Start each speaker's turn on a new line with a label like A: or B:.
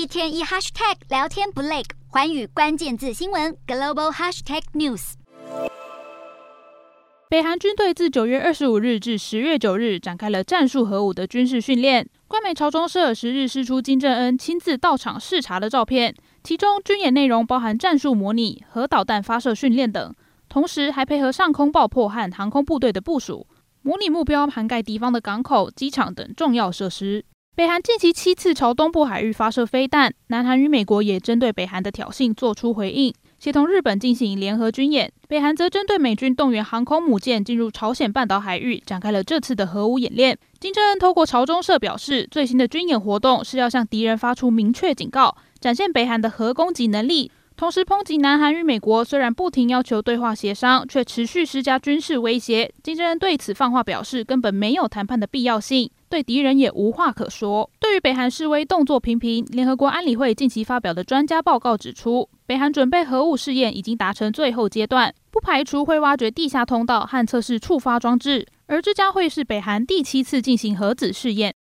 A: 一天一 hashtag 聊天不累，环宇关键字新闻 global hashtag news。
B: 北韩军队自九月二十五日至十月九日展开了战术核武的军事训练。官媒朝中社十日释出金正恩亲自到场视察的照片，其中军演内容包含战术模拟、核导弹发射训练等，同时还配合上空爆破和航空部队的部署。模拟目标涵盖敌方的港口、机场等重要设施。北韩近期七次朝东部海域发射飞弹，南韩与美国也针对北韩的挑衅做出回应，协同日本进行联合军演。北韩则针对美军动员航空母舰进入朝鲜半岛海域，展开了这次的核武演练。金正恩透过朝中社表示，最新的军演活动是要向敌人发出明确警告，展现北韩的核攻击能力。同时抨击南韩与美国虽然不停要求对话协商，却持续施加军事威胁。金正恩对此放话表示，根本没有谈判的必要性，对敌人也无话可说。对于北韩示威动作频频，联合国安理会近期发表的专家报告指出，北韩准备核武试验已经达成最后阶段，不排除会挖掘地下通道和测试触发装置，而这将会是北韩第七次进行核子试验。